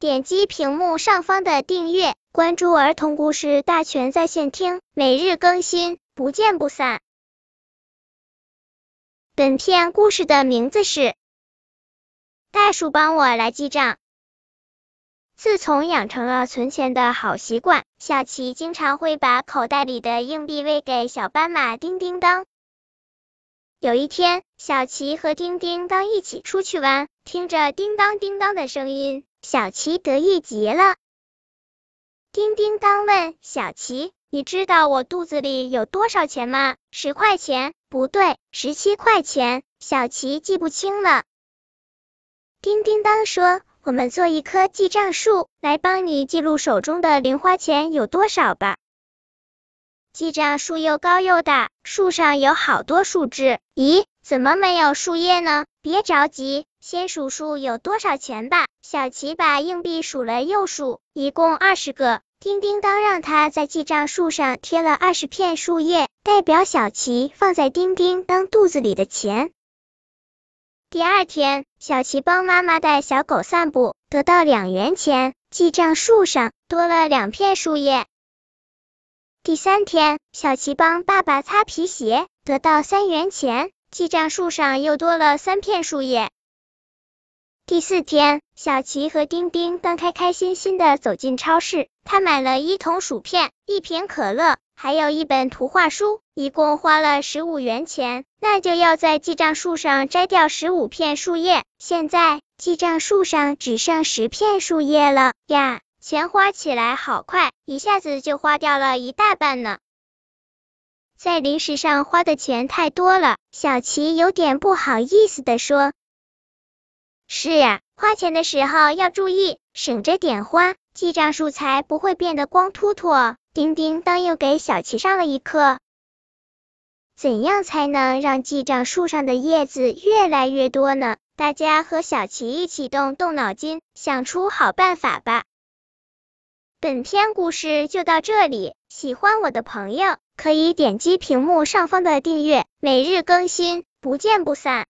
点击屏幕上方的订阅，关注儿童故事大全在线听，每日更新，不见不散。本片故事的名字是《袋鼠帮我来记账》。自从养成了存钱的好习惯，小琪经常会把口袋里的硬币喂给小斑马叮叮当。有一天，小琪和叮叮当一起出去玩，听着叮当叮当的声音，小琪得意极了。叮叮当问小琪：“你知道我肚子里有多少钱吗？”“十块钱。”“不对，十七块钱。”小琪记不清了。叮叮当说：“我们做一棵记账树，来帮你记录手中的零花钱有多少吧。”记账树又高又大，树上有好多树枝。咦，怎么没有树叶呢？别着急，先数数有多少钱吧。小琪把硬币数了又数，一共二十个。叮叮当让他在记账树上贴了二十片树叶，代表小琪放在叮叮当肚子里的钱。第二天，小琪帮妈妈带小狗散步，得到两元钱。记账树上多了两片树叶。第三天，小琪帮爸爸擦皮鞋，得到三元钱，记账树上又多了三片树叶。第四天，小琪和丁丁刚开开心心的走进超市，他买了一桶薯片、一瓶可乐，还有一本图画书，一共花了十五元钱。那就要在记账树上摘掉十五片树叶，现在记账树上只剩十片树叶了呀。钱花起来好快，一下子就花掉了一大半呢。在零食上花的钱太多了，小琪有点不好意思的说：“是呀，花钱的时候要注意，省着点花，记账树才不会变得光秃秃。”叮叮当又给小琪上了一课，怎样才能让记账树上的叶子越来越多呢？大家和小琪一起动动脑筋，想出好办法吧。本篇故事就到这里，喜欢我的朋友可以点击屏幕上方的订阅，每日更新，不见不散。